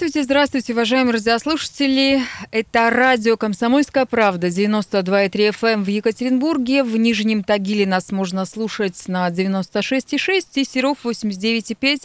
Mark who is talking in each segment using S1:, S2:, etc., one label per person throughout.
S1: Здравствуйте, здравствуйте, уважаемые радиослушатели. Это радио «Комсомольская правда», 92,3 FM эм в Екатеринбурге. В Нижнем Тагиле нас можно слушать на 96,6 и Серов 89,5.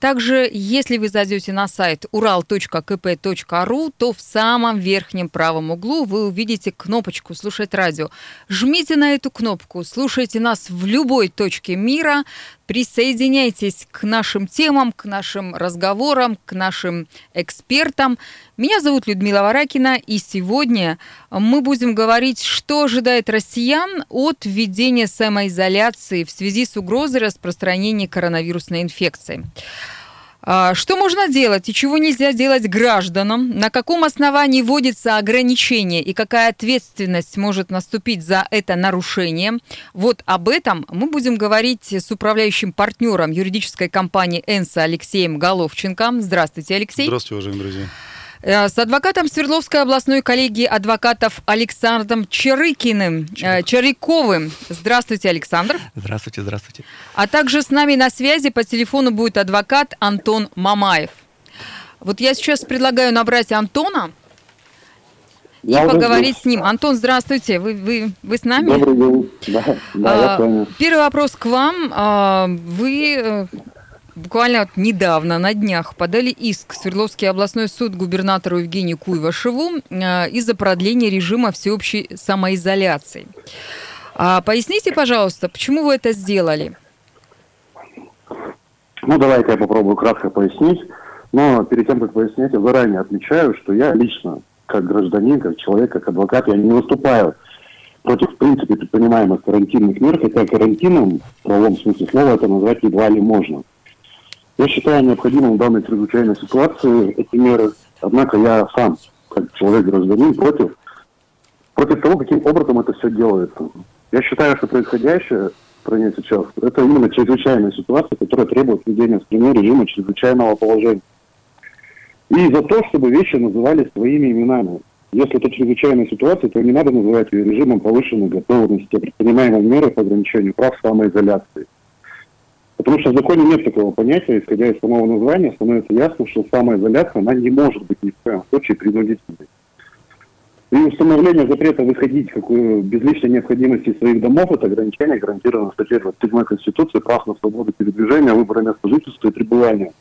S1: Также, если вы зайдете на сайт ural.kp.ru, то в самом верхнем правом углу вы увидите кнопочку «Слушать радио». Жмите на эту кнопку, слушайте нас в любой точке мира, Присоединяйтесь к нашим темам, к нашим разговорам, к нашим экспертам. Меня зовут Людмила Варакина, и сегодня мы будем говорить, что ожидает россиян от введения самоизоляции в связи с угрозой распространения коронавирусной инфекции. А, что можно делать и чего нельзя делать гражданам? На каком основании вводится ограничение и какая ответственность может наступить за это нарушение? Вот об этом мы будем говорить с управляющим партнером юридической компании «Энса» Алексеем Головченко. Здравствуйте, Алексей.
S2: Здравствуйте, уважаемые друзья.
S1: Э, с адвокатом Свердловской областной коллегии адвокатов Александром Чарыкиным, э, Чарыковым. Здравствуйте, Александр.
S2: Здравствуйте, здравствуйте.
S1: А также с нами на связи по телефону будет адвокат Антон Мамаев. Вот я сейчас предлагаю набрать Антона и я поговорить с ним. Антон, здравствуйте, вы, вы, вы с нами?
S3: Добрый день, да, да а, я понял.
S1: Первый вопрос к вам. А, вы э, буквально вот недавно, на днях, подали иск в Свердловский областной суд губернатору Евгению Куйвашеву э, из-за продления режима всеобщей самоизоляции. А поясните, пожалуйста, почему вы это сделали?
S3: Ну, давайте я попробую кратко пояснить. Но перед тем, как пояснять, я заранее отмечаю, что я лично, как гражданин, как человек, как адвокат, я не выступаю против, в принципе, предпринимаемых карантинных мер, хотя карантином, в правом смысле слова, это назвать едва ли можно. Я считаю необходимым в данной чрезвычайной ситуации эти меры. Однако я сам, как человек-гражданин, против, против того, каким образом это все делается. Я считаю, что происходящее в стране сейчас, это именно чрезвычайная ситуация, которая требует введения в стране режима чрезвычайного положения. И за то, чтобы вещи назывались своими именами. Если это чрезвычайная ситуация, то не надо называть ее режимом повышенной готовности, предпринимаемой меры по ограничению прав самоизоляции. Потому что в законе нет такого понятия, исходя из самого названия, становится ясно, что самоизоляция, она не может быть ни в коем случае принудительной. И установление запрета выходить какую, без личной необходимости из своих домов – это ограничение гарантировано статьей 27 Конституции прав на свободу передвижения, выбора места жительства и пребывания.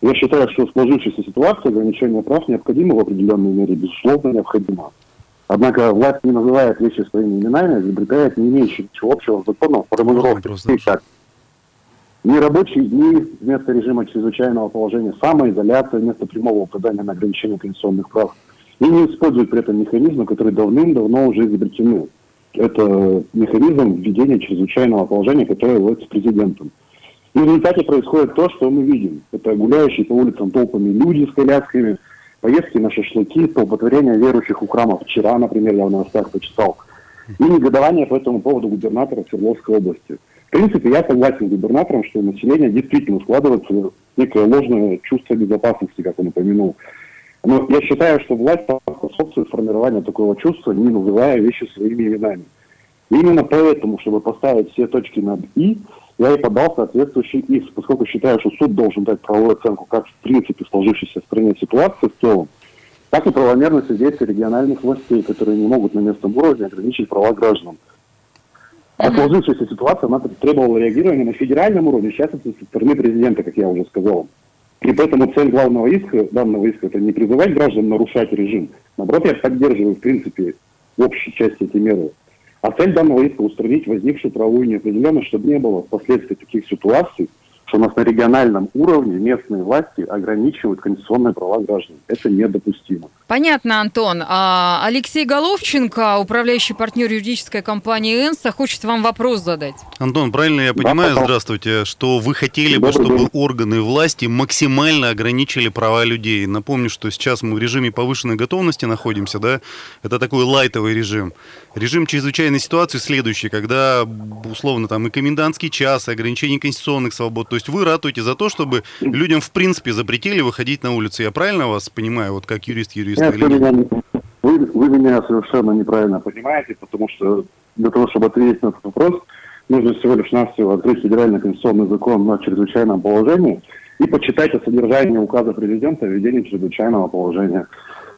S3: Я считаю, что в сложившейся ситуации ограничение прав необходимо в определенной мере, безусловно необходимо. Однако власть не называет вещи своими именами, а изобретает не имеющие ничего общего с законом формулировки. Как ни рабочие дни вместо режима чрезвычайного положения, самоизоляция вместо прямого указания на ограничение конституционных прав. И не используют при этом механизмы, которые давным-давно уже изобретены. Это механизм введения чрезвычайного положения, который вводится президентом. И в результате происходит то, что мы видим. Это гуляющие по улицам толпами люди с колясками, поездки на шашлыки, столпотворение верующих у храмов. Вчера, например, я в новостях почитал. И негодование по этому поводу губернатора Свердловской области – в принципе, я согласен с губернатором, что у населения действительно складывается некое ложное чувство безопасности, как он упомянул. Но я считаю, что власть способствует формированию такого чувства, не называя вещи своими именами. И именно поэтому, чтобы поставить все точки над «и», я и подал соответствующий иск, поскольку считаю, что суд должен дать правовую оценку как в принципе сложившейся в стране ситуации в целом, так и правомерности действий региональных властей, которые не могут на местном уровне ограничить права граждан. Сложившаяся ситуация, она требовала реагирования на федеральном уровне, сейчас это со стороны президента, как я уже сказал. И поэтому цель главного иска, данного иска, это не призывать граждан нарушать режим. Наоборот, я поддерживаю, в принципе, в общей части эти меры. А цель данного иска устранить возникшую правовую неопределенность, чтобы не было впоследствии таких ситуаций, что у нас на региональном уровне местные власти ограничивают конституционные права граждан. Это недопустимо.
S1: Понятно, Антон. А Алексей Головченко, управляющий партнер юридической компании «Энса», хочет вам вопрос задать.
S2: Антон, правильно я понимаю, да, здравствуйте, что вы хотели бы, чтобы день. органы власти максимально ограничили права людей? Напомню, что сейчас мы в режиме повышенной готовности находимся, да? Это такой лайтовый режим. Режим чрезвычайной ситуации следующий, когда условно там и комендантский час, и ограничение конституционных свобод. То есть вы ратуете за то, чтобы людям в принципе запретили выходить на улицу. Я правильно вас понимаю, вот как юрист-юрист?
S3: Нет, вы, меня, вы, вы меня совершенно неправильно понимаете, потому что для того, чтобы ответить на этот вопрос, нужно всего лишь навсего открыть федеральный конституционный закон на чрезвычайном положении и почитайте содержание указа президента о введении чрезвычайного положения.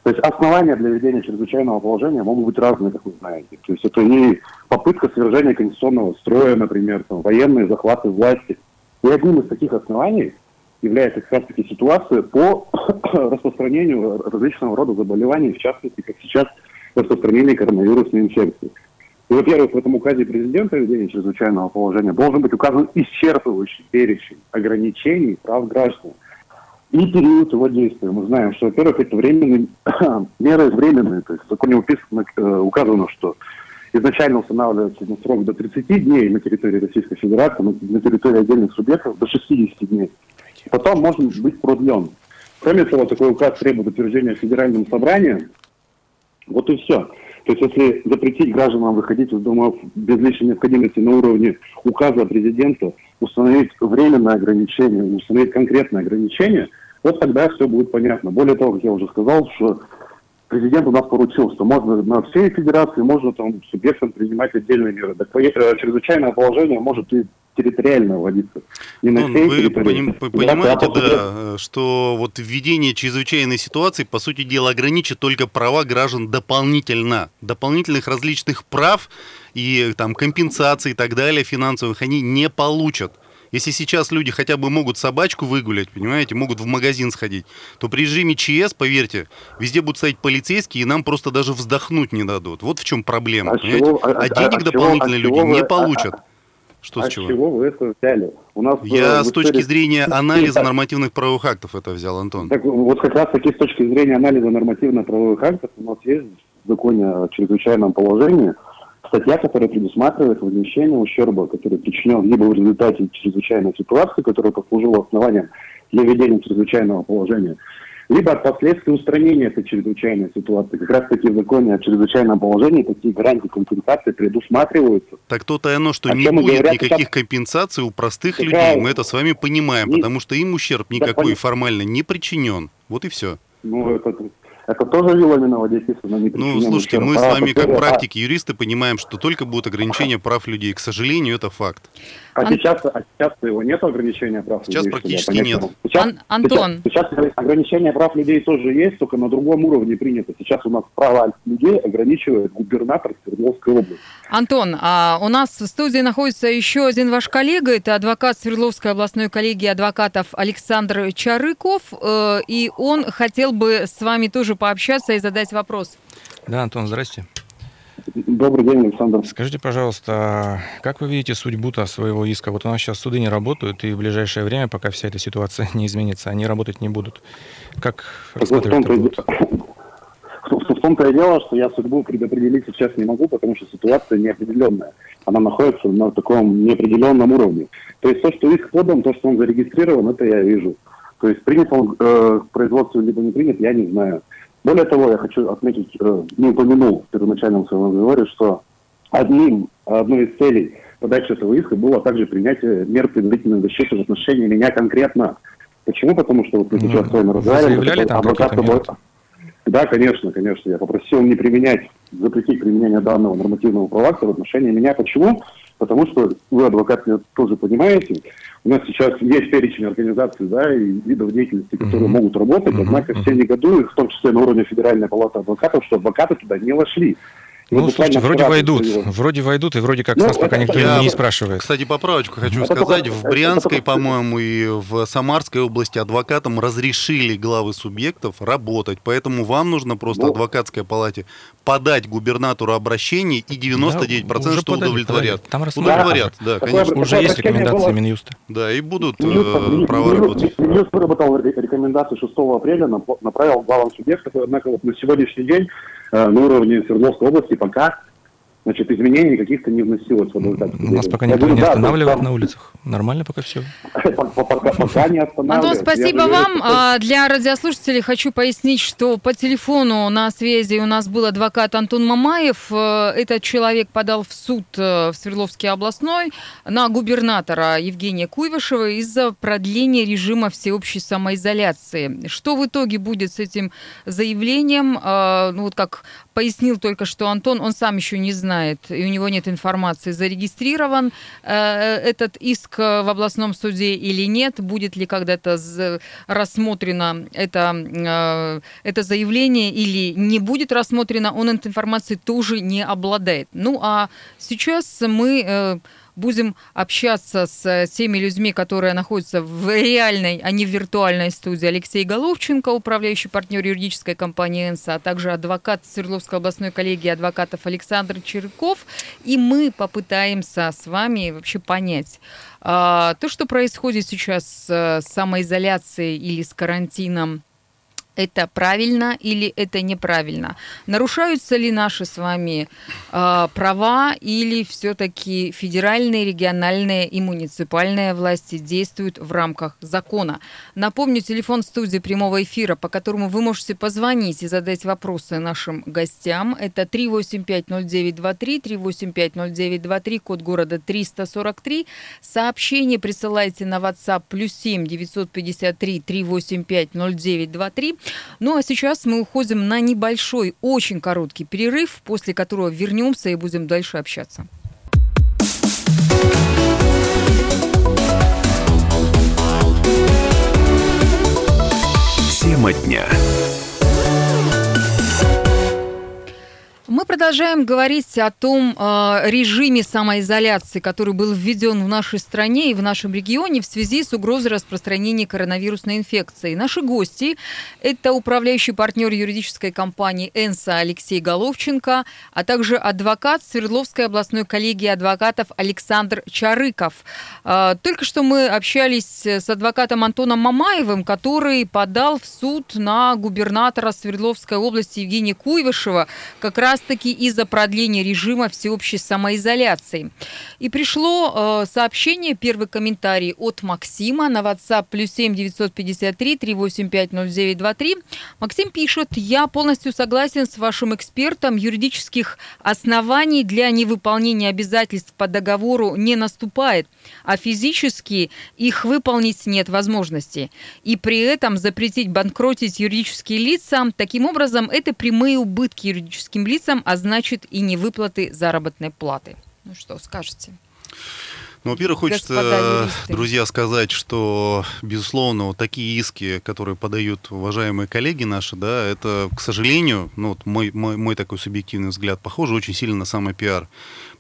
S3: То есть основания для введения чрезвычайного положения могут быть разные, как вы знаете. То есть это не попытка свержения конституционного строя, например, там, военные захваты власти. И одним из таких оснований является как раз-таки ситуация по распространению различного рода заболеваний, в частности, как сейчас распространение коронавирусной инфекции. И, во-первых, в этом указе президента о введении чрезвычайного положения должен быть указан исчерпывающий перечень ограничений прав граждан и период его действия. Мы знаем, что, во-первых, это временные меры временные. То есть в законе уписано, э, указано, что изначально устанавливается на срок до 30 дней на территории Российской Федерации, на территории отдельных субъектов до 60 дней. Потом может быть продлен. Кроме того, такой указ требует утверждения Федеральным собранием. Вот и все. То есть если запретить гражданам выходить из домов без личной необходимости на уровне указа президента, установить временное ограничение, установить конкретное ограничение, вот тогда все будет понятно. Более того, как я уже сказал, что президент у нас поручил, что можно на всей федерации, можно там субъектам принимать отдельные меры. Так, э, чрезвычайное положение может и территориально вводиться.
S2: Не на ну, всей вы поним, понимаете, да, да, что вот введение чрезвычайной ситуации, по сути дела, ограничит только права граждан дополнительно. Дополнительных различных прав и там компенсаций и так далее финансовых они не получат. Если сейчас люди хотя бы могут собачку выгулять, понимаете, могут в магазин сходить, то при режиме ЧС, поверьте, везде будут стоять полицейские, и нам просто даже вздохнуть не дадут. Вот в чем проблема. А, чего, а, а денег а, дополнительно а люди вы, не получат. А,
S3: что а с чего? чего вы это взяли?
S2: У нас Я с точки зрения анализа нормативных правовых актов это взял, Антон.
S3: Так, вот как раз таки с точки зрения анализа нормативных правовых актов у нас есть в законе о чрезвычайном положении статья, которая предусматривает возмещение ущерба, который причинен либо в результате чрезвычайной ситуации, которая послужила основанием для введения чрезвычайного положения, либо от последствий устранения этой чрезвычайной ситуации. Как раз таки в законе о чрезвычайном положении такие гарантии компенсации предусматриваются.
S2: Так то-то и оно, что о не будет говорят, никаких сейчас... компенсаций у простых Какая... людей, мы это с вами понимаем, не... потому что им ущерб никакой да, формально не причинен. Вот и все.
S3: Ну, это, это тоже вилами наводить,
S2: не Ну, слушайте, мы с вами как практики юристы понимаем, что только будут ограничения прав людей. К сожалению, это факт.
S3: А Ан... сейчас, а сейчас его нет ограничения прав
S2: сейчас
S3: людей?
S2: Сейчас практически нет.
S1: Сейчас, Ан- Антон.
S3: Сейчас, сейчас ограничения прав людей тоже есть, только на другом уровне принято. Сейчас у нас права людей ограничивает губернатор Свердловской области.
S1: Антон, а у нас в студии находится еще один ваш коллега, это адвокат Свердловской областной коллегии адвокатов Александр Чарыков, э, и он хотел бы с вами тоже пообщаться и задать вопрос.
S4: Да, Антон, здрасте.
S3: Добрый день, Александр.
S4: Скажите, пожалуйста, как вы видите судьбу-то своего иска? Вот у нас сейчас суды не работают, и в ближайшее время, пока вся эта ситуация не изменится, они работать не будут. Как рассматривать это будет?
S3: В том-то и дело, что я судьбу предопределить сейчас не могу, потому что ситуация неопределенная. Она находится на таком неопределенном уровне. То есть то, что иск подан, то, что он зарегистрирован, это я вижу. То есть принят он э, к производству либо не принят, я не знаю. Более того, я хочу отметить, э, не упомянул в первоначальном своем разговоре, что одним, одной из целей подачи этого иска было также принятие мер предварительной защиты в отношении меня конкретно. Почему? Потому что вот мы сейчас с вами разговаривали. Адвокат Да, конечно, конечно. Я попросил не применять, запретить применение данного нормативного права в отношении меня. Почему? Потому что вы, адвокат, тоже понимаете, у нас сейчас есть перечень организаций да, и видов деятельности, которые mm-hmm. могут работать, однако mm-hmm. все негодуют, в том числе на уровне Федеральной палаты адвокатов, что адвокаты туда не вошли.
S4: Ну, слушайте, вроде войдут, его. вроде войдут, и вроде как ну, нас пока никто я, не спрашивает.
S2: Кстати, поправочку хочу это сказать. Только, в Брянской, по-моему, и в Самарской области адвокатам разрешили главы субъектов работать, поэтому вам нужно просто ну, адвокатской палате подать губернатору обращение, и 99% да, что подали, удовлетворят.
S4: Там удовлетворят, да, да конечно. Уже есть рекомендации было... Минюста.
S2: Да, и будут Минюст, э, права работать.
S3: Минюст выработал рекомендации 6 апреля, направил главам субъектов, однако вот на сегодняшний день на уровне Свердловской области пока значит, изменений каких-то не вносилось в
S4: адвокатскую Нас пока никто не останавливает на улицах. Нормально пока все.
S1: Пока не Антон, спасибо вам. А, для радиослушателей хочу пояснить, что по телефону на связи у нас был адвокат Антон Мамаев. Э, этот человек подал в суд э, в Свердловский областной на губернатора Евгения Куйвашева из-за продления режима всеобщей самоизоляции. Что в итоге будет с этим заявлением? Ну, вот как пояснил только что Антон, он сам еще не знает знает, и у него нет информации, зарегистрирован этот иск в областном суде или нет, будет ли когда-то рассмотрено это, это заявление или не будет рассмотрено, он этой информацией тоже не обладает. Ну а сейчас мы будем общаться с э, теми людьми, которые находятся в реальной, а не в виртуальной студии. Алексей Головченко, управляющий партнер юридической компании «Энса», а также адвокат Свердловской областной коллегии адвокатов Александр Черков. И мы попытаемся с вами вообще понять, а, то, что происходит сейчас с самоизоляцией или с карантином это правильно или это неправильно? Нарушаются ли наши с вами э, права или все-таки федеральные, региональные и муниципальные власти действуют в рамках закона? Напомню, телефон студии прямого эфира, по которому вы можете позвонить и задать вопросы нашим гостям. Это 3850923, 3850923, код города 343. Сообщение присылайте на WhatsApp плюс 7 953 385 0923. Ну а сейчас мы уходим на небольшой, очень короткий перерыв, после которого вернемся и будем дальше общаться.
S5: Тема дня.
S1: Мы продолжаем говорить о том э, режиме самоизоляции, который был введен в нашей стране и в нашем регионе в связи с угрозой распространения коронавирусной инфекции. Наши гости – это управляющий партнер юридической компании «Энса» Алексей Головченко, а также адвокат Свердловской областной коллегии адвокатов Александр Чарыков. Э, только что мы общались с адвокатом Антоном Мамаевым, который подал в суд на губернатора Свердловской области Евгения Куйвышева как раз раз-таки из-за продления режима всеобщей самоизоляции. И пришло э, сообщение, первый комментарий от Максима на WhatsApp плюс 7 953 385 0923. Максим пишет, я полностью согласен с вашим экспертом, юридических оснований для невыполнения обязательств по договору не наступает, а физически их выполнить нет возможности. И при этом запретить банкротить юридические лица, таким образом, это прямые убытки юридическим лицам, лицам, а значит и не выплаты заработной платы. Ну что, скажете?
S2: Ну, во-первых, хочется, друзья, сказать, что, безусловно, вот такие иски, которые подают уважаемые коллеги наши, да, это, к сожалению, ну, вот мой, мой, мой такой субъективный взгляд, похоже очень сильно на самый пиар.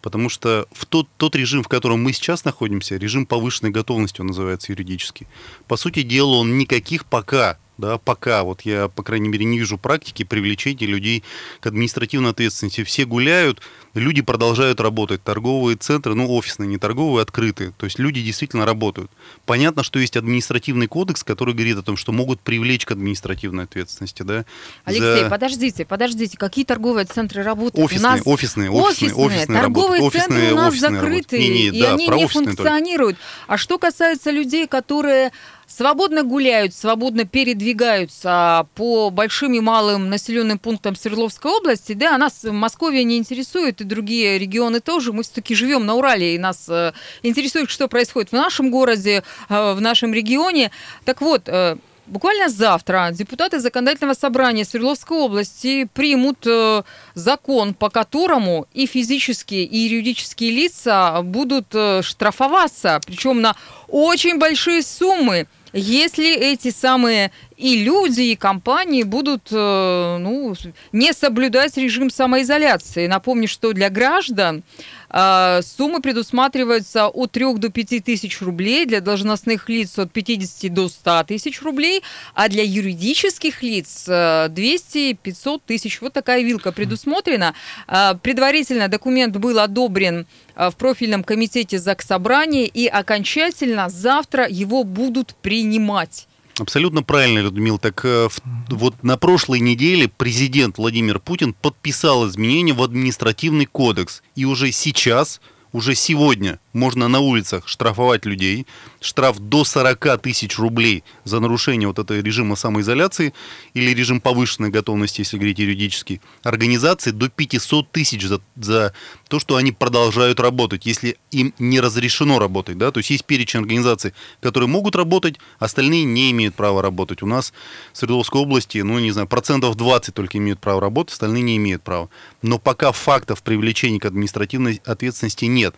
S2: Потому что в тот, тот режим, в котором мы сейчас находимся, режим повышенной готовности он называется юридически, по сути дела, он никаких пока да, пока вот я, по крайней мере, не вижу практики привлечения людей к административной ответственности. Все гуляют, люди продолжают работать. Торговые центры, ну, офисные, не торговые, открыты. То есть люди действительно работают. Понятно, что есть административный кодекс, который говорит о том, что могут привлечь к административной ответственности, да.
S1: Алексей, За... подождите, подождите, какие торговые центры работают?
S2: Офисные, нас... офисные, офисные, офисные,
S1: офисные торговые работают. центры офисные, у нас закрыты, не, не, и да, они не функционируют. Только. А что касается людей, которые свободно гуляют, свободно передвигаются по большим и малым населенным пунктам Свердловской области, да, нас Московия не интересует, и другие регионы тоже. Мы все-таки живем на Урале, и нас э, интересует, что происходит в нашем городе, э, в нашем регионе. Так вот, э, Буквально завтра депутаты Законодательного собрания Свердловской области примут закон, по которому и физические, и юридические лица будут штрафоваться, причем на очень большие суммы если эти самые и люди, и компании будут э, ну, не соблюдать режим самоизоляции. Напомню, что для граждан э, суммы предусматриваются от 3 до 5 тысяч рублей, для должностных лиц от 50 до 100 тысяч рублей, а для юридических лиц 200-500 э, тысяч. Вот такая вилка предусмотрена. Предварительно документ был одобрен в профильном комитете Заксобрания, и окончательно завтра его будут принимать.
S2: Абсолютно правильно, Людмила. Так э, вот на прошлой неделе президент Владимир Путин подписал изменения в административный кодекс. И уже сейчас, уже сегодня можно на улицах штрафовать людей, штраф до 40 тысяч рублей за нарушение вот этого режима самоизоляции или режим повышенной готовности, если говорить юридически, организации до 500 тысяч за, за то, что они продолжают работать, если им не разрешено работать. Да? То есть есть перечень организаций, которые могут работать, остальные не имеют права работать. У нас в Свердловской области, ну, не знаю, процентов 20 только имеют право работать, остальные не имеют права. Но пока фактов привлечения к административной ответственности нет.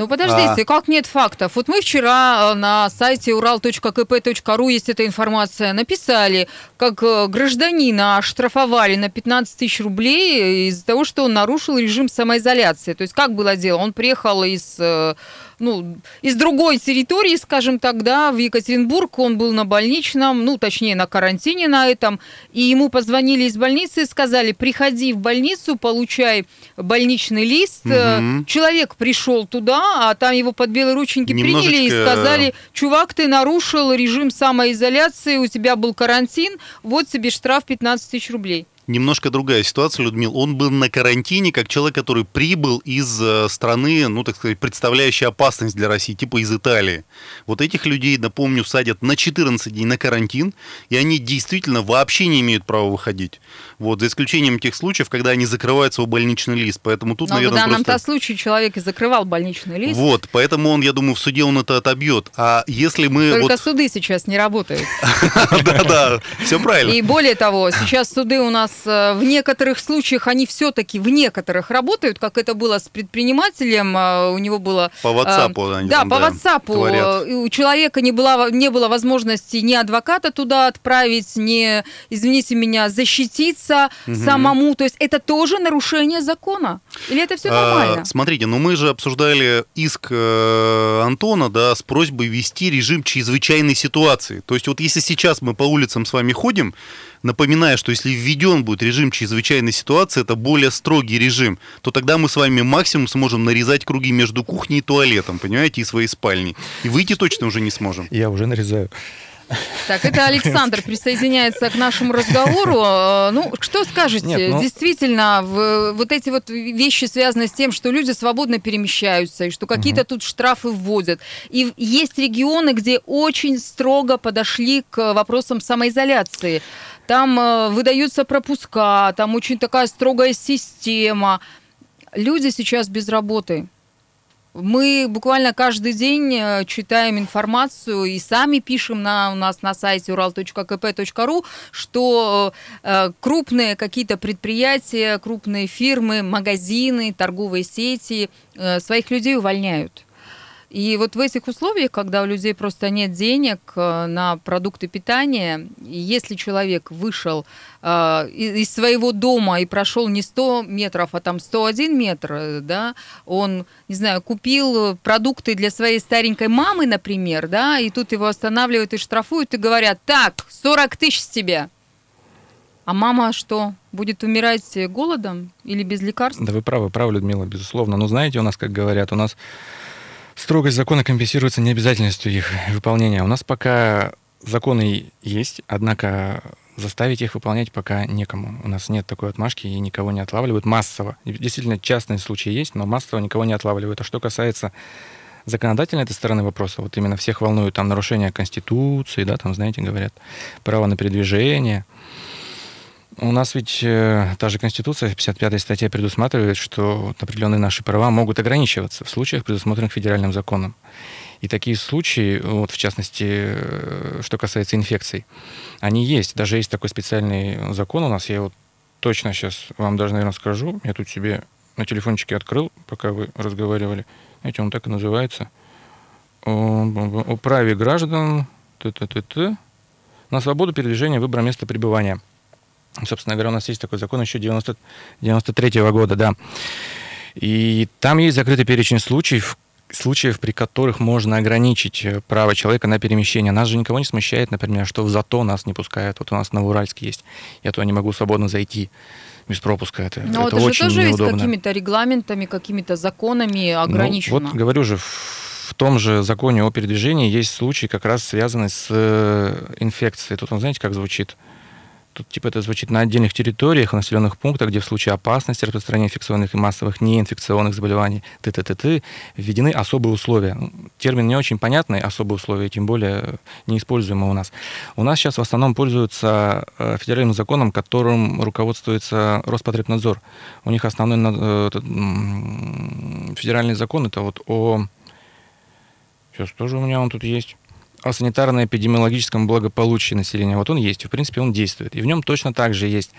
S1: Ну подождите, а... как нет фактов? Вот мы вчера э, на сайте ural.kp.ru есть эта информация, написали, как э, гражданина оштрафовали на 15 тысяч рублей из-за того, что он нарушил режим самоизоляции. То есть как было дело? Он приехал из э, ну, из другой территории, скажем так, да, в Екатеринбург, он был на больничном, ну, точнее, на карантине на этом, и ему позвонили из больницы и сказали, приходи в больницу, получай больничный лист. Угу. Человек пришел туда, а там его под белые рученьки Немножечко... приняли и сказали, чувак, ты нарушил режим самоизоляции, у тебя был карантин, вот тебе штраф 15 тысяч рублей
S2: немножко другая ситуация, Людмил. Он был на карантине как человек, который прибыл из э, страны, ну, так сказать, представляющей опасность для России, типа из Италии. Вот этих людей, напомню, садят на 14 дней на карантин, и они действительно вообще не имеют права выходить. Вот, за исключением тех случаев, когда они закрывают свой больничный лист. Поэтому тут,
S1: Но
S2: наверное,
S1: в данном-то
S2: просто...
S1: случае человек и закрывал больничный лист.
S2: Вот, поэтому он, я думаю, в суде он это отобьет. А если мы...
S1: Только вот... суды сейчас не работают.
S2: Да-да, все правильно.
S1: И более того, сейчас суды у нас Э, в некоторых случаях они все-таки в некоторых работают, как это было с предпринимателем, э, у него было...
S2: По WhatsApp
S1: они Да, там, по да, WhatsApp. Творят. У человека не, было, не было возможности ни адвоката туда отправить, ни, извините меня, защититься угу. самому. То есть это тоже нарушение закона? Или это все нормально?
S2: А, смотрите, ну мы же обсуждали иск э, Антона, да, с просьбой ввести режим чрезвычайной ситуации. То есть вот если сейчас мы по улицам с вами ходим, напоминая, что если введен будет режим чрезвычайной ситуации, это более строгий режим, то тогда мы с вами максимум сможем нарезать круги между кухней и туалетом, понимаете, и своей спальней. И выйти точно уже не сможем.
S4: Я уже нарезаю.
S1: Так, это Александр присоединяется к нашему разговору. Э, ну, что скажете? Нет, ну... Действительно, в, вот эти вот вещи связаны с тем, что люди свободно перемещаются, и что какие-то угу. тут штрафы вводят. И есть регионы, где очень строго подошли к вопросам самоизоляции там э, выдаются пропуска, там очень такая строгая система. Люди сейчас без работы. Мы буквально каждый день э, читаем информацию и сами пишем на, у нас на сайте ural.kp.ru, что э, крупные какие-то предприятия, крупные фирмы, магазины, торговые сети э, своих людей увольняют. И вот в этих условиях, когда у людей просто нет денег э, на продукты питания, если человек вышел э, из своего дома и прошел не 100 метров, а там 101 метр, э, да, он, не знаю, купил продукты для своей старенькой мамы, например, да, и тут его останавливают и штрафуют, и говорят, так, 40 тысяч с тебя. А мама что, будет умирать голодом или без лекарств?
S4: Да вы правы, правы, Людмила, безусловно. Но знаете, у нас, как говорят, у нас Строгость закона компенсируется необязательностью их выполнения. У нас пока законы есть, однако заставить их выполнять пока некому. У нас нет такой отмашки и никого не отлавливают массово. Действительно, частные случаи есть, но массово никого не отлавливают. А что касается законодательной этой стороны вопроса, вот именно всех волнуют там нарушения Конституции, да, там, знаете, говорят, право на передвижение – у нас ведь э, та же Конституция, 55-я статья предусматривает, что определенные наши права могут ограничиваться в случаях, предусмотренных федеральным законом. И такие случаи, вот в частности, э, что касается инфекций, они есть. Даже есть такой специальный закон у нас, я его точно сейчас вам даже, наверное, скажу. Я тут себе на телефончике открыл, пока вы разговаривали. Знаете, он так и называется. О, о праве граждан т -т -т -т, на свободу передвижения выбора места пребывания – Собственно говоря, у нас есть такой закон еще 90, 93 -го года, да. И там есть закрытый перечень случаев, случаев, при которых можно ограничить э, право человека на перемещение. Нас же никого не смущает, например, что в ЗАТО нас не пускают. Вот у нас на Уральске есть. Я туда не могу свободно зайти без пропуска. Это,
S1: Но
S4: это,
S1: это
S4: очень
S1: же тоже
S4: неудобно.
S1: есть какими-то регламентами, какими-то законами ограничено.
S4: Ну, вот говорю же, в том же законе о передвижении есть случаи, как раз связанные с э, инфекцией. Тут он, знаете, как звучит? Тут типа это звучит на отдельных территориях, в населенных пунктах, где в случае опасности распространения инфекционных и массовых неинфекционных заболеваний т.т.т. введены особые условия. Термин не очень понятный, особые условия, тем более неиспользуемый у нас. У нас сейчас в основном пользуются э, федеральным законом, которым руководствуется Роспотребнадзор. У них основной э, федеральный закон это вот о... Сейчас тоже у меня он тут есть о санитарно-эпидемиологическом благополучии населения. Вот он есть, в принципе, он действует. И в нем точно так же есть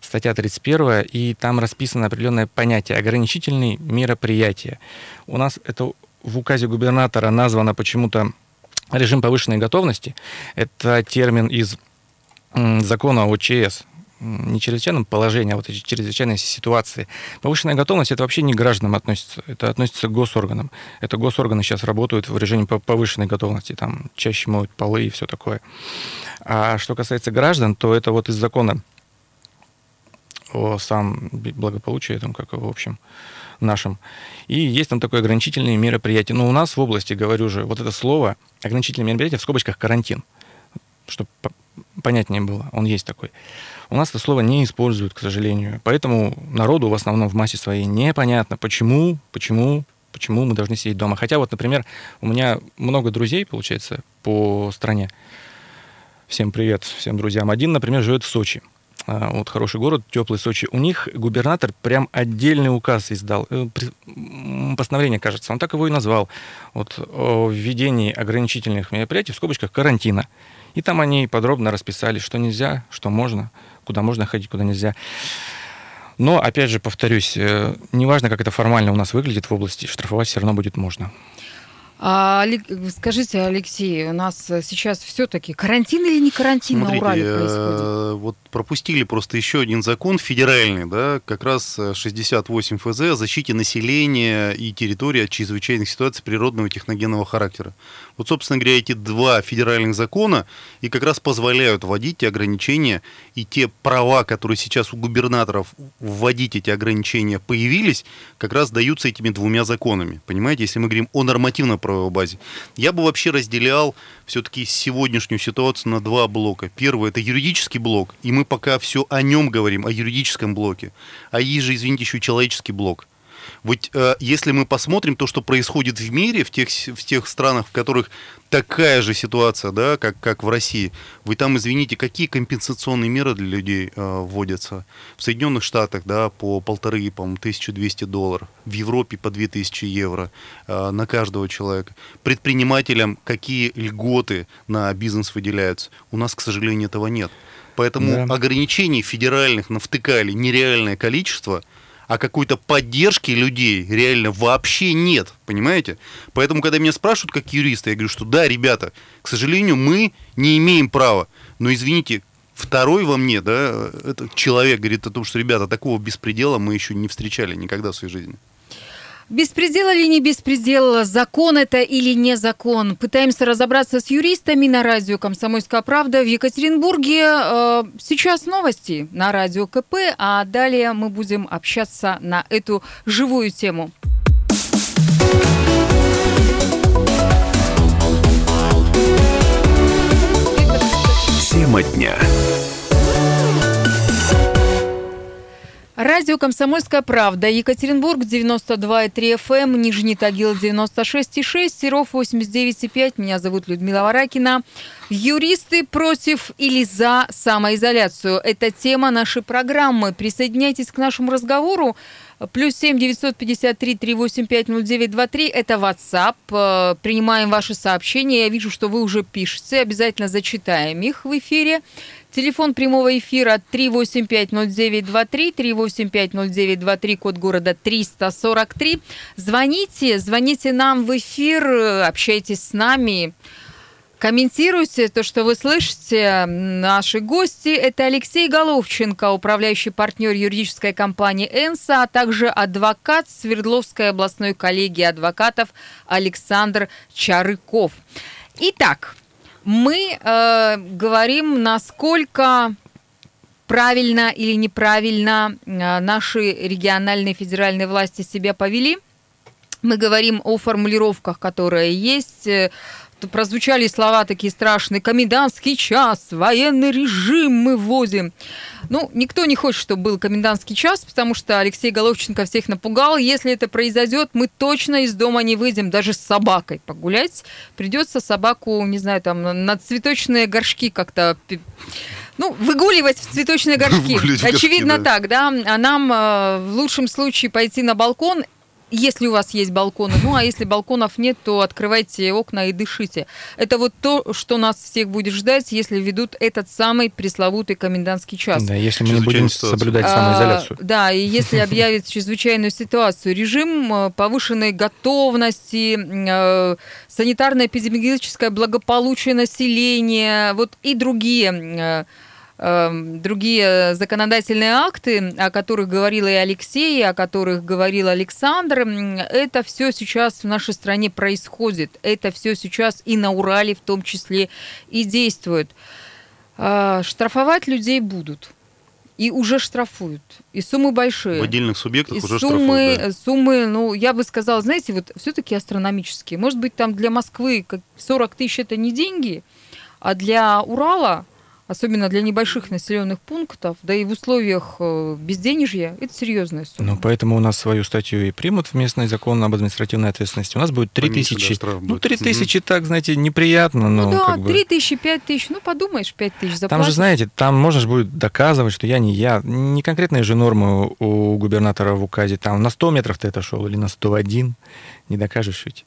S4: статья 31, и там расписано определенное понятие ограничительные мероприятия. У нас это в указе губернатора названо почему-то режим повышенной готовности. Это термин из закона о ЧС, не чрезвычайном положении, а вот эти чрезвычайные ситуации. Повышенная готовность это вообще не к гражданам относится, это относится к госорганам. Это госорганы сейчас работают в режиме повышенной готовности, там чаще моют полы и все такое. А что касается граждан, то это вот из закона о сам благополучии, там, как в общем, нашем. И есть там такое ограничительные мероприятия. Но у нас в области, говорю же, вот это слово ограничительные мероприятия в скобочках карантин, чтобы понятнее было, он есть такой. У нас это слово не используют, к сожалению. Поэтому народу в основном в массе своей непонятно, почему, почему, почему мы должны сидеть дома. Хотя вот, например, у меня много друзей, получается, по стране. Всем привет, всем друзьям. Один, например, живет в Сочи. А, вот хороший город, теплый Сочи. У них губернатор прям отдельный указ издал. Э, постановление, кажется, он так его и назвал. Вот о введении ограничительных мероприятий, в скобочках, карантина. И там они подробно расписали, что нельзя, что можно куда можно ходить, куда нельзя. Но, опять же, повторюсь, э, неважно, как это формально у нас выглядит в области, штрафовать все равно будет можно.
S1: А, скажите, Алексей, у нас сейчас все-таки карантин или не карантин
S2: Смотрите,
S1: на Урале происходит?
S2: Э, вот пропустили просто еще один закон федеральный, да, как раз 68 ФЗ о защите населения и территории от чрезвычайных ситуаций природного и техногенного характера. Вот, собственно говоря, эти два федеральных закона и как раз позволяют вводить те ограничения и те права, которые сейчас у губернаторов вводить эти ограничения появились, как раз даются этими двумя законами. Понимаете, если мы говорим о нормативном правовой базе. Я бы вообще разделял все-таки сегодняшнюю ситуацию на два блока. Первый – это юридический блок, и мы пока все о нем говорим, о юридическом блоке. А есть же, извините, еще человеческий блок. Вот э, если мы посмотрим то, что происходит в мире, в тех, в тех странах, в которых такая же ситуация, да, как, как в России, вы там, извините, какие компенсационные меры для людей э, вводятся? В Соединенных Штатах, да, по полторы, по 1200 долларов, в Европе по 2000 евро э, на каждого человека. Предпринимателям какие льготы на бизнес выделяются? У нас, к сожалению, этого нет. Поэтому да. ограничений федеральных навтыкали нереальное количество – а какой-то поддержки людей реально вообще нет, понимаете? Поэтому, когда меня спрашивают как юриста, я говорю, что да, ребята, к сожалению, мы не имеем права, но извините, второй во мне, да, этот человек говорит о том, что, ребята, такого беспредела мы еще не встречали никогда в своей жизни.
S1: Беспредел или не беспредел, закон это или не закон. Пытаемся разобраться с юристами на радио «Комсомольская правда» в Екатеринбурге. Э, сейчас новости на радио КП, а далее мы будем общаться на эту живую тему.
S5: Тема дня.
S1: Радио «Комсомольская правда», Екатеринбург, 92,3 FM, эм, Нижний Тагил, 96,6, Серов, 89,5. Меня зовут Людмила Варакина. Юристы против или за самоизоляцию. Это тема нашей программы. Присоединяйтесь к нашему разговору. Плюс семь девятьсот пятьдесят три три восемь пять ноль девять два три. Это WhatsApp. Э, принимаем ваши сообщения. Я вижу, что вы уже пишете. Обязательно зачитаем их в эфире. Телефон прямого эфира 3850923, 3850923, код города 343. Звоните, звоните нам в эфир, общайтесь с нами. Комментируйте то, что вы слышите. Наши гости – это Алексей Головченко, управляющий партнер юридической компании «Энса», а также адвокат Свердловской областной коллегии адвокатов Александр Чарыков. Итак, мы э, говорим, насколько правильно или неправильно э, наши региональные федеральные власти себя повели. Мы говорим о формулировках, которые есть, э, прозвучали слова такие страшные. Комендантский час, военный режим мы вводим. Ну, никто не хочет, чтобы был комендантский час, потому что Алексей Головченко всех напугал. Если это произойдет, мы точно из дома не выйдем, даже с собакой погулять. Придется собаку, не знаю, там, на цветочные горшки как-то ну, выгуливать в цветочные горшки. Очевидно горшки, да. так, да. А нам э, в лучшем случае пойти на балкон если у вас есть балконы. Ну, а если балконов нет, то открывайте окна и дышите. Это вот то, что нас всех будет ждать, если ведут этот самый пресловутый комендантский час.
S4: Да, если мы не будем соблюдать самоизоляцию.
S1: А, да, и если объявят чрезвычайную ситуацию. Режим э, повышенной готовности, э, санитарно-эпидемиологическое благополучие населения, вот и другие э, другие законодательные акты, о которых говорила и Алексей, о которых говорил Александр, это все сейчас в нашей стране происходит. Это все сейчас и на Урале в том числе и действует. А, штрафовать людей будут. И уже штрафуют. И суммы большие.
S2: В отдельных субъектах и уже
S1: суммы,
S2: штрафуют. Да.
S1: Суммы, ну, я бы сказала, знаете, вот все-таки астрономические. Может быть, там для Москвы 40 тысяч это не деньги, а для Урала особенно для небольших населенных пунктов, да и в условиях э, безденежья, это серьезная сумма.
S4: Ну, поэтому у нас свою статью и примут в местный закон об административной ответственности. У нас будет 3 тысячи. Да, ну, 3 тысячи, mm-hmm. так, знаете, неприятно, но...
S1: Ну да,
S4: как 3
S1: тысячи, 5 тысяч, ну, подумаешь, 5 тысяч заплатишь.
S4: Там же, знаете, там можно же будет доказывать, что я не я. Не конкретные же нормы у губернатора в указе. Там на 100 метров ты это шел или на 101. Не докажешь ведь.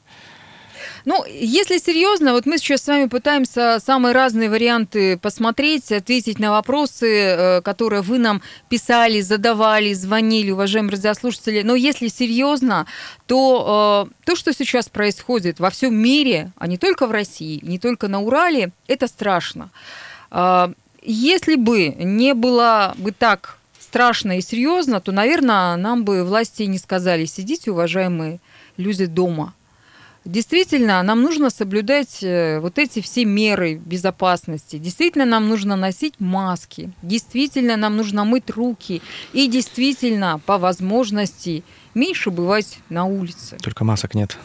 S1: Ну, если серьезно, вот мы сейчас с вами пытаемся самые разные варианты посмотреть, ответить на вопросы, э, которые вы нам писали, задавали, звонили, уважаемые радиослушатели. Но если серьезно, то э, то, что сейчас происходит во всем мире, а не только в России, не только на Урале, это страшно. Э, если бы не было бы так страшно и серьезно, то, наверное, нам бы власти не сказали, сидите, уважаемые люди, дома – Действительно, нам нужно соблюдать э, вот эти все меры безопасности. Действительно, нам нужно носить маски. Действительно, нам нужно мыть руки. И действительно, по возможности, меньше бывать на улице.
S4: Только масок нет.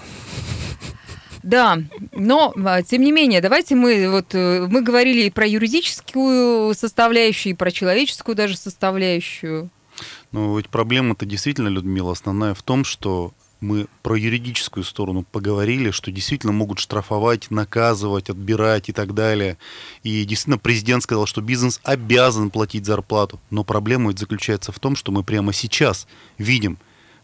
S1: Да, но а, тем не менее, давайте мы вот э, мы говорили и про юридическую составляющую, и про человеческую даже составляющую.
S2: Ну, ведь проблема-то действительно, Людмила, основная в том, что мы про юридическую сторону поговорили, что действительно могут штрафовать, наказывать, отбирать и так далее. И действительно президент сказал, что бизнес обязан платить зарплату. Но проблема ведь заключается в том, что мы прямо сейчас видим,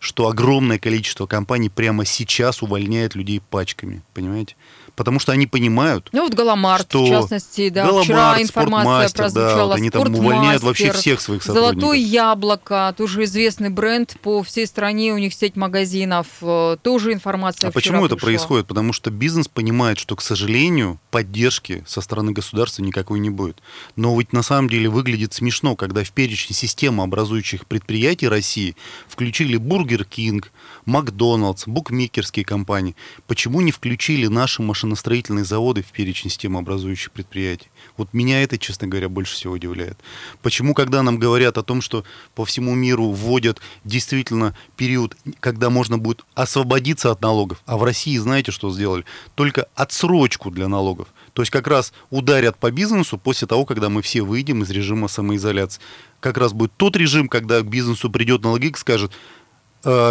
S2: что огромное количество компаний прямо сейчас увольняет людей пачками, понимаете? потому что они понимают,
S1: Ну вот Галамарт,
S2: что
S1: в частности, да,
S2: Галамарт,
S1: вчера информация прозвучала,
S2: да, вот они там увольняют вообще всех своих
S1: сотрудников. Золотое яблоко, тоже известный бренд по всей стране, у них сеть магазинов, э, тоже информация
S2: А почему это
S1: пришла.
S2: происходит? Потому что бизнес понимает, что, к сожалению, поддержки со стороны государства никакой не будет. Но ведь на самом деле выглядит смешно, когда в перечень системообразующих предприятий России включили Бургер Кинг, Макдоналдс, букмекерские компании. Почему не включили наши машиностроительные заводы в перечень системообразующих предприятий? Вот меня это, честно говоря, больше всего удивляет. Почему, когда нам говорят о том, что по всему миру вводят действительно период, когда можно будет освободиться от налогов, а в России, знаете, что сделали? Только отсрочку для налогов. То есть как раз ударят по бизнесу после того, когда мы все выйдем из режима самоизоляции. Как раз будет тот режим, когда к бизнесу придет налоговик и скажет,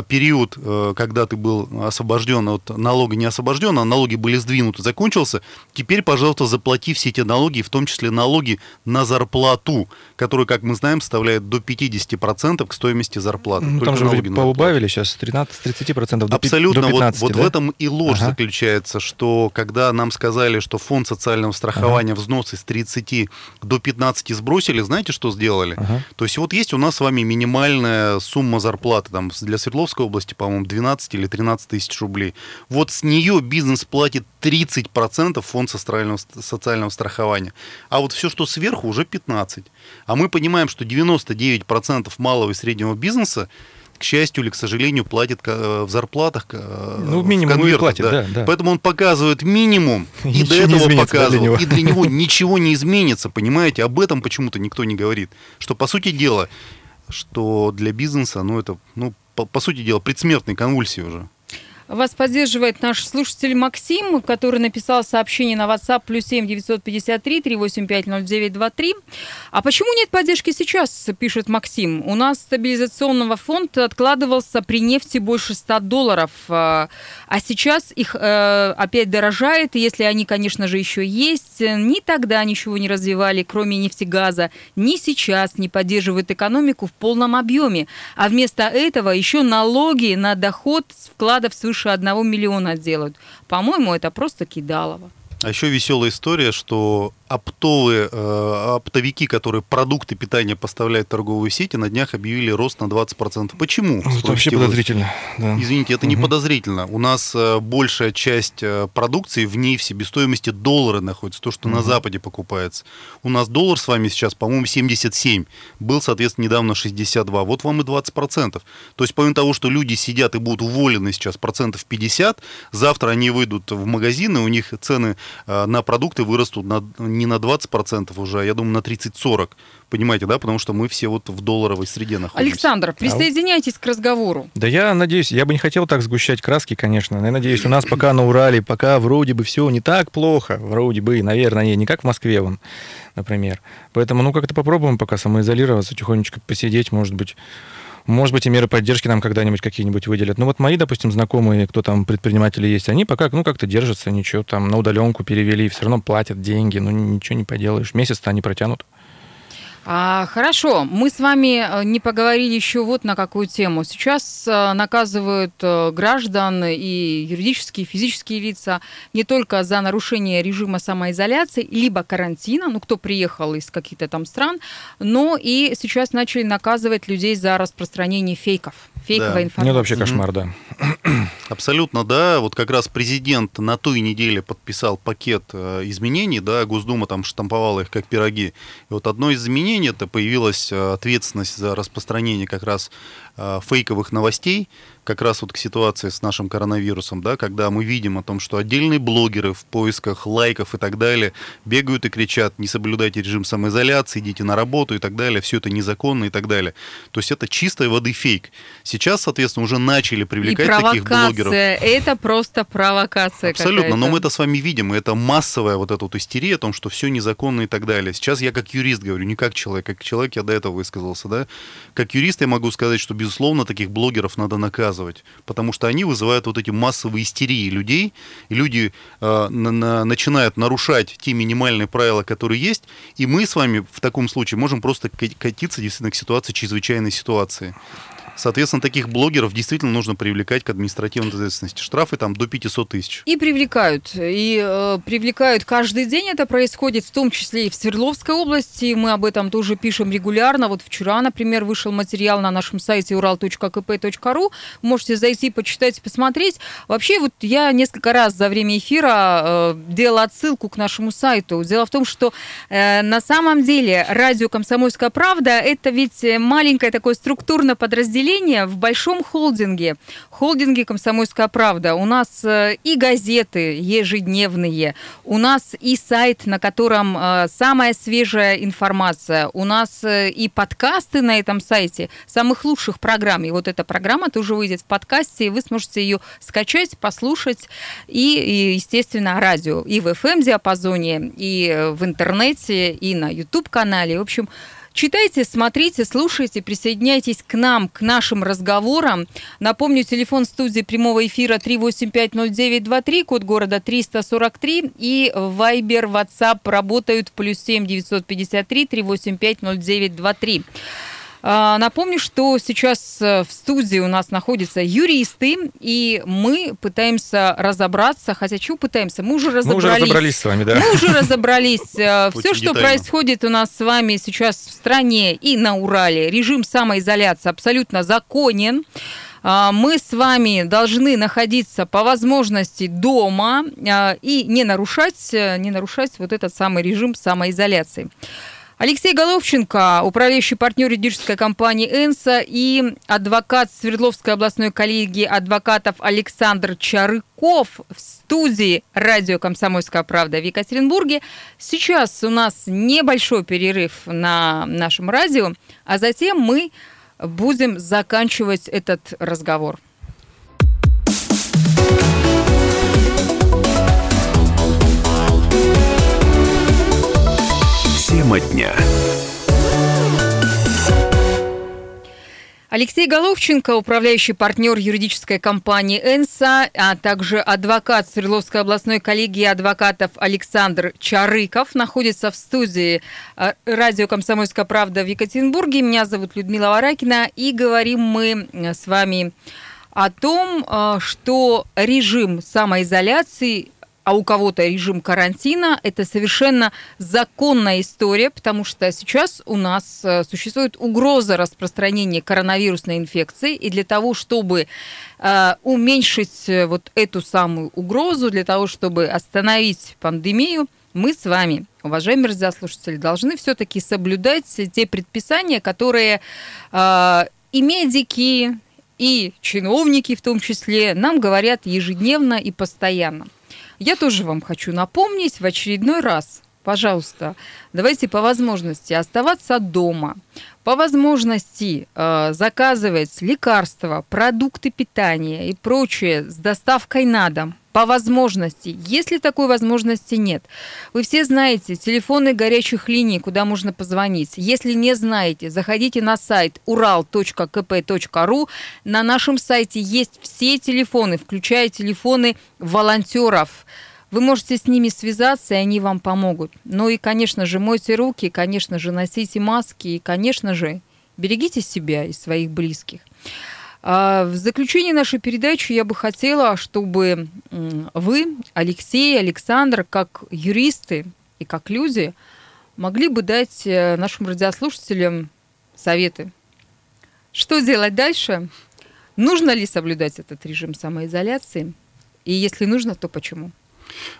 S2: период, э, когда ты был освобожден от налога не освобожден, а налоги были сдвинуты, закончился, теперь, пожалуйста, заплати все эти налоги, в том числе налоги на зарплату, которую, как мы знаем, составляет до 50% к стоимости зарплаты.
S4: Ну, там же вроде поубавили сейчас с 13-30% до
S2: Абсолютно,
S4: до 15,
S2: вот,
S4: да?
S2: вот в этом и ложь ага. заключается, что когда нам сказали, что фонд социального страхования ага. взносы с 30 до 15 сбросили, знаете, что сделали? Ага. То есть вот есть у нас с вами минимальная сумма зарплаты там для Свердловской области, по-моему, 12 или 13 тысяч рублей. Вот с нее бизнес платит 30% фонд социального, социального страхования. А вот все, что сверху, уже 15%. А мы понимаем, что 99% малого и среднего бизнеса к счастью или к сожалению, платит в зарплатах,
S4: ну, минимум в конвертах, платит, да. Да, да.
S2: Поэтому он показывает минимум, и до этого показывал, и для него ничего не изменится, понимаете? Об этом почему-то никто не говорит. Что, по сути дела, что для бизнеса, ну, это, ну, по, сути дела, предсмертные конвульсии уже.
S1: Вас поддерживает наш слушатель Максим, который написал сообщение на WhatsApp плюс 7 953 385 0923. А почему нет поддержки сейчас, пишет Максим. У нас стабилизационного фонда откладывался при нефти больше 100 долларов, а, а сейчас их э, опять дорожает, если они, конечно же, еще есть. Ни тогда ничего не развивали, кроме нефтегаза, ни сейчас не поддерживают экономику в полном объеме. А вместо этого еще налоги на доход с вкладов свыше свыше 1 миллиона делают. По-моему, это просто кидалово.
S2: А еще веселая история, что оптовые, э, оптовики, которые продукты питания поставляют в торговые сети, на днях объявили рост на 20%. Почему?
S4: Это вообще вы? подозрительно.
S2: Да. Извините, это угу. не подозрительно. У нас э, большая часть э, продукции в ней в себестоимости доллары находится, то, что угу. на Западе покупается. У нас доллар с вами сейчас, по-моему, 77. Был, соответственно, недавно 62. Вот вам и 20%. То есть, помимо того, что люди сидят и будут уволены сейчас процентов 50, завтра они выйдут в магазины, у них цены на продукты вырастут на не на 20% уже, а я думаю, на 30-40. Понимаете, да? Потому что мы все вот в долларовой среде находимся.
S1: Александр, присоединяйтесь к разговору.
S4: Да я надеюсь, я бы не хотел так сгущать краски, конечно. Я надеюсь, у нас пока на Урале, пока вроде бы все не так плохо, вроде бы, наверное, не как в Москве, вон, например. Поэтому, ну, как-то попробуем пока самоизолироваться, тихонечко посидеть, может быть, может быть, и меры поддержки нам когда-нибудь какие-нибудь выделят. Ну вот мои, допустим, знакомые, кто там предприниматели есть, они пока, ну, как-то держатся, ничего, там на удаленку перевели, все равно платят деньги, ну, ничего не поделаешь. Месяц-то они протянут.
S1: А, хорошо, мы с вами э, не поговорили еще вот на какую тему. Сейчас э, наказывают э, граждан и юридические, и физические лица не только за нарушение режима самоизоляции, либо карантина, ну кто приехал из каких-то там стран, но и сейчас начали наказывать людей за распространение фейков фейковая да. информация.
S4: Ну, это вообще кошмар, да.
S2: Абсолютно, да. Вот как раз президент на той неделе подписал пакет изменений, да, Госдума там штамповала их как пироги. И вот одно из изменений это появилась э, ответственность за распространение как раз фейковых новостей, как раз вот к ситуации с нашим коронавирусом, да, когда мы видим о том, что отдельные блогеры в поисках лайков и так далее бегают и кричат, не соблюдайте режим самоизоляции, идите на работу и так далее, все это незаконно и так далее. То есть это чистой воды фейк. Сейчас, соответственно, уже начали привлекать таких блогеров.
S1: Это просто провокация
S2: Абсолютно, но мы это с вами видим, и это массовая вот эта вот истерия о том, что все незаконно и так далее. Сейчас я как юрист говорю, не как человек, как человек я до этого высказался, да. Как юрист я могу сказать, что, безусловно, таких блогеров надо наказывать потому что они вызывают вот эти массовые истерии людей, и люди э, на, на, начинают нарушать те минимальные правила, которые есть, и мы с вами в таком случае можем просто катиться действительно к ситуации чрезвычайной ситуации. Соответственно, таких блогеров действительно нужно привлекать к административной ответственности. Штрафы там до 500 тысяч.
S1: И привлекают. И э, привлекают каждый день это происходит, в том числе и в Свердловской области. Мы об этом тоже пишем регулярно. Вот вчера, например, вышел материал на нашем сайте ural.kp.ru. Можете зайти, почитать, посмотреть. Вообще, вот я несколько раз за время эфира э, делала отсылку к нашему сайту. Дело в том, что э, на самом деле радио «Комсомольская правда» это ведь маленькое такое структурное подразделение подразделения в большом холдинге, холдинге «Комсомольская правда». У нас э, и газеты ежедневные, у нас и сайт, на котором э, самая свежая информация, у нас э, и подкасты на этом сайте самых лучших программ. И вот эта программа тоже выйдет в подкасте, и вы сможете ее скачать, послушать, и, и естественно, радио, и в FM-диапазоне, и в интернете, и на YouTube-канале. В общем, Читайте, смотрите, слушайте, присоединяйтесь к нам, к нашим разговорам. Напомню, телефон студии прямого эфира 3850923, код города 343 и Viber, WhatsApp работают плюс 7 953 385 0923. А, напомню, что сейчас э, в студии у нас находятся юристы, и мы пытаемся разобраться, хотя чего пытаемся, мы уже разобрались. Мы уже
S4: разобрались с вами, да.
S1: Мы уже разобрались. Э, Все, что происходит у нас с вами сейчас в стране и на Урале, режим самоизоляции абсолютно законен а, мы с вами должны находиться по возможности дома а, и не нарушать, э, не нарушать вот этот самый режим самоизоляции. Алексей Головченко, управляющий партнер юридической компании «Энса» и адвокат Свердловской областной коллегии адвокатов Александр Чарыков в студии радио «Комсомольская правда» в Екатеринбурге. Сейчас у нас небольшой перерыв на нашем радио, а затем мы будем заканчивать этот разговор.
S5: Тема дня.
S1: Алексей Головченко, управляющий партнер юридической компании «Энса», а также адвокат Свердловской областной коллегии адвокатов Александр Чарыков находится в студии э, радио «Комсомольская правда» в Екатеринбурге. Меня зовут Людмила Варакина, и говорим мы э, с вами о том, э, что режим самоизоляции а у кого-то режим карантина, это совершенно законная история, потому что сейчас у нас э, существует угроза распространения коронавирусной инфекции, и для того, чтобы э, уменьшить э, вот эту самую угрозу, для того, чтобы остановить пандемию, мы с вами, уважаемые радиослушатели, должны все-таки соблюдать те предписания, которые и медики, и чиновники в том числе нам говорят ежедневно и постоянно. Я тоже вам хочу напомнить в очередной раз, пожалуйста, давайте по возможности оставаться дома, по возможности э, заказывать лекарства, продукты питания и прочее с доставкой на дом по возможности. Если такой возможности нет, вы все знаете телефоны горячих линий, куда можно позвонить. Если не знаете, заходите на сайт ural.kp.ru. На нашем сайте есть все телефоны, включая телефоны волонтеров. Вы можете с ними связаться, и они вам помогут. Ну и, конечно же, мойте руки, конечно же, носите маски, и, конечно же, берегите себя и своих близких. А, в заключение нашей передачи я бы хотела, чтобы вы, Алексей, Александр, как юристы и как люди, могли бы дать э, нашим радиослушателям советы. Что делать дальше? Нужно ли соблюдать этот режим самоизоляции? И если нужно, то почему?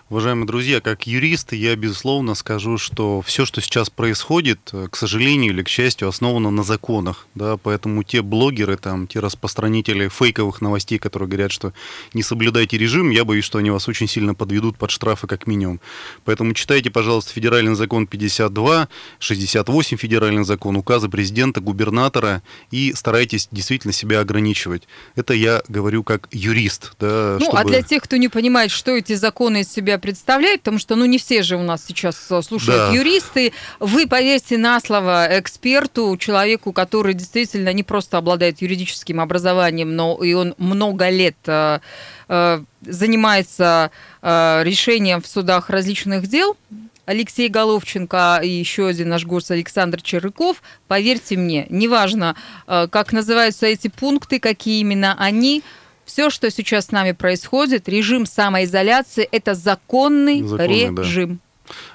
S2: Уважаемые друзья, как юрист, я безусловно скажу, что все, что сейчас происходит, э, к сожалению или к счастью, основано на законах. Да, поэтому те блогеры, там, те распространители фейковых новостей, которые говорят, что не соблюдайте режим, я боюсь, что они вас очень сильно подведут под штрафы как минимум. Поэтому читайте, пожалуйста, федеральный закон 52, 68 федеральный закон, указы президента, губернатора и старайтесь действительно себя ограничивать. Это я говорю как юрист. Да,
S1: ну, а чтобы... а для тех, кто не понимает, что эти законы из себя представляют, потому что, ну, не все же у нас сейчас э, слушают да. юристы. Вы поверьте на слово эксперту, человеку, который действительно не просто обладает юридическим образованием, но и он много лет э, э, занимается решением в судах различных дел, Алексей Головченко и еще один наш гость Александр Черыков. Поверьте мне, неважно, как называются эти пункты, какие именно они, все, что сейчас с нами происходит, режим самоизоляции, это законный, законный режим. Да.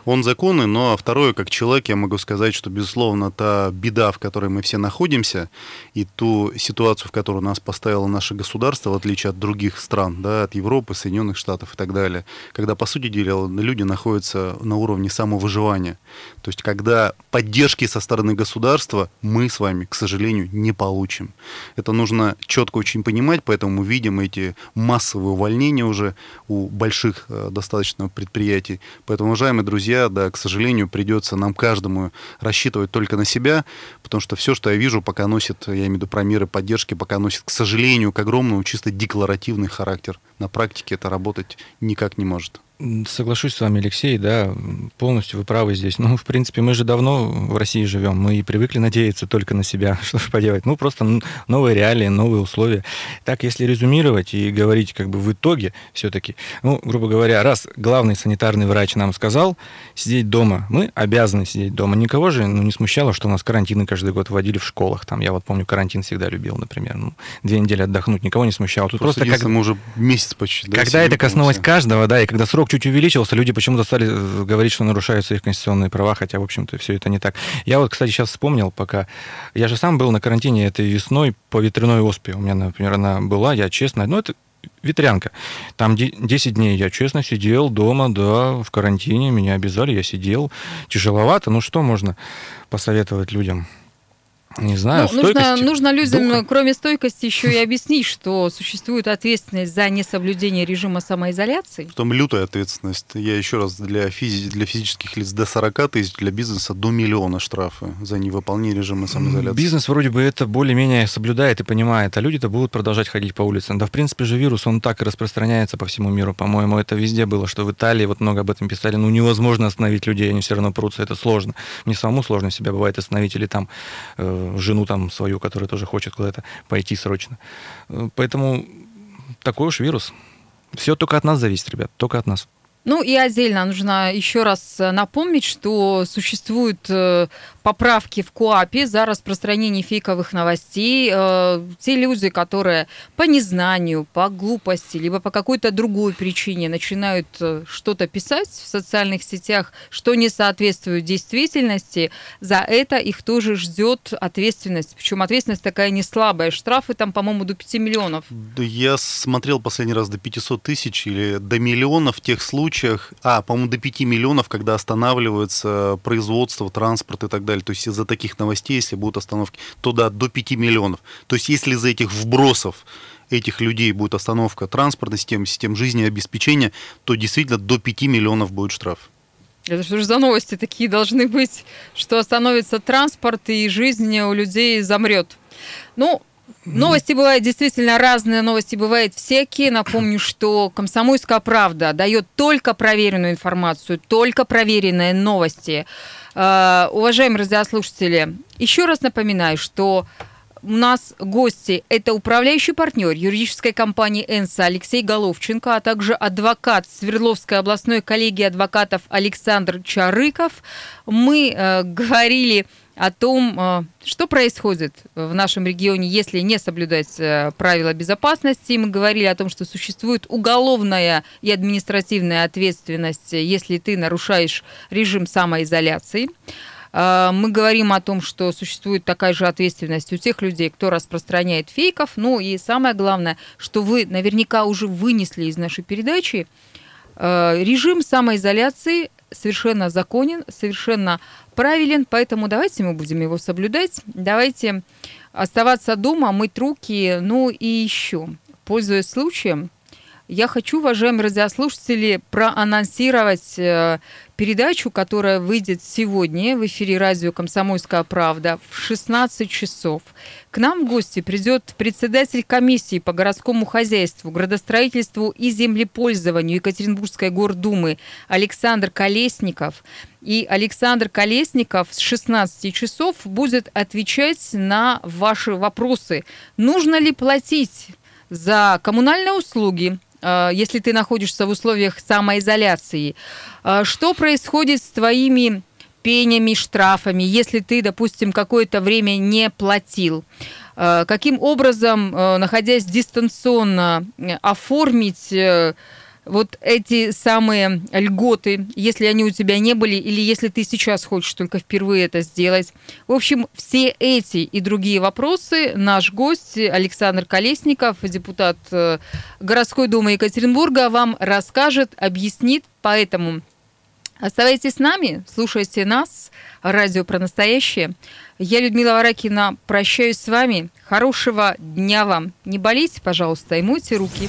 S2: Он законный, но второе, как человек, я могу сказать, что, безусловно, та беда, в которой мы все находимся, и ту ситуацию, в которую нас поставило наше государство, в отличие от других стран, да, от Европы, Соединенных Штатов и так далее, когда, по сути дела, люди находятся на уровне самовыживания. То есть, когда поддержки со стороны государства мы с вами, к сожалению, не получим. Это нужно четко очень понимать, поэтому мы видим эти массовые увольнения уже у больших э, достаточно предприятий. Поэтому, уважаемые друзья, да, к сожалению, придется нам каждому рассчитывать только на себя, потому что все, что я вижу, пока носит, я имею в виду про меры поддержки, пока носит, к сожалению, к огромному чисто декларативный характер. На практике это работать никак не может.
S4: Соглашусь с вами, Алексей, да, полностью вы правы здесь. Ну, в принципе, мы же давно в России живем, мы и привыкли надеяться только на себя, что же поделать. Ну, просто новые реалии, новые условия. Так, если резюмировать и говорить как бы в итоге все-таки, ну, грубо говоря, раз главный санитарный врач нам сказал сидеть дома, мы обязаны сидеть дома. Никого же ну, не смущало, что у нас карантины каждый год вводили в школах. Там, я вот помню, карантин всегда любил, например. Ну, две недели отдохнуть, никого не смущало.
S2: Тут просто, просто как... мы уже месяц почти.
S4: Да, когда это коснулось каждого, да, и когда срок чуть увеличился, люди почему-то стали э, говорить, что нарушаются их конституционные права, хотя, в общем-то, все это не так. Я вот, кстати, сейчас вспомнил, пока... Я же сам был на карантине этой весной по ветряной оспе. У меня, например, она была, я честно... Ну, это ветрянка. Там 10 дней я честно сидел дома, да, в карантине, меня обязали, я сидел. Тяжеловато, ну что можно посоветовать людям? Не знаю,
S1: ну, нужно, нужно людям,
S4: духа.
S1: кроме стойкости, еще и объяснить, что существует ответственность за несоблюдение режима самоизоляции.
S2: Потом лютая ответственность. Я еще раз, для, физи- для физических лиц до 40 тысяч, для бизнеса до миллиона штрафы за невыполнение режима самоизоляции.
S4: Бизнес вроде бы это более-менее соблюдает и понимает, а люди-то будут продолжать ходить по улицам. Да, в принципе же вирус, он так и распространяется по всему миру. По-моему, это везде было, что в Италии, вот много об этом писали, ну невозможно остановить людей, они все равно прутся, это сложно. Мне самому сложно себя бывает остановить, или там э, жену там свою, которая тоже хочет куда-то пойти срочно. Э, Поэтому такой уж вирус. Все только от нас зависит, ребят, только от нас.
S1: Ну и отдельно нужно еще раз э, напомнить, что существуют э, поправки в КОАПе за распространение фейковых новостей. Э, Те люди, которые по незнанию, по глупости, либо по какой-то другой причине начинают что-то писать в социальных сетях, что не соответствует действительности, за это их тоже ждет ответственность. Причем ответственность такая не слабая. Штрафы там, по-моему, до 5 миллионов.
S2: Я смотрел последний раз до 500 тысяч или до миллиона в тех случаях, а, по-моему, до 5 миллионов, когда останавливается производство, транспорт и так далее. То есть из-за таких новостей, если будут остановки, то да, до 5 миллионов. То есть если из-за этих вбросов этих людей будет остановка транспортной системы, систем жизнеобеспечения, то действительно до 5 миллионов будет штраф.
S1: Это что же за новости такие должны быть, что остановится транспорт и жизнь у людей замрет? Ну, Новости бывают действительно разные, новости бывают всякие. Напомню, что «Комсомольская правда» дает только проверенную информацию, только проверенные новости. Э, Уважаемые радиослушатели, еще раз напоминаю, что у нас гости – это управляющий партнер юридической компании «Энса» Алексей Головченко, а также адвокат Свердловской областной коллегии адвокатов Александр Чарыков. Мы э, говорили о том, э, что происходит в нашем регионе, если не соблюдать э, правила безопасности. Мы говорили о том, что существует уголовная и административная ответственность, если ты нарушаешь режим самоизоляции. Э, Мы говорим о том, что существует такая же ответственность у тех людей, кто распространяет фейков. Ну и самое главное, что вы наверняка уже вынесли из нашей передачи, режим самоизоляции совершенно законен, совершенно правилен, поэтому давайте мы будем его соблюдать. Давайте оставаться дома, мыть руки, ну и еще, пользуясь случаем, я хочу, уважаемые радиослушатели, проанонсировать э, передачу, которая выйдет сегодня в эфире радио «Комсомольская правда» в 16 часов. К нам в гости придет председатель комиссии по городскому хозяйству, градостроительству и землепользованию Екатеринбургской гордумы Александр Колесников. И Александр Колесников с 16 часов будет отвечать на ваши вопросы. Нужно ли платить за коммунальные услуги, если ты находишься в условиях самоизоляции. Э, Что происходит с твоими пенями, штрафами, если ты, допустим, какое-то время не платил? Э, Каким образом, э, находясь дистанционно, э, оформить э, вот эти самые льготы, если они у тебя не были, или если ты сейчас хочешь только впервые это сделать. В общем, все эти и другие вопросы наш гость Александр Колесников, депутат э, городской думы Екатеринбурга, вам расскажет, объяснит. Поэтому оставайтесь с нами, слушайте нас, радио про настоящее. Я, Людмила Варакина, прощаюсь с вами. Хорошего дня вам. Не болейте, пожалуйста, и мойте руки.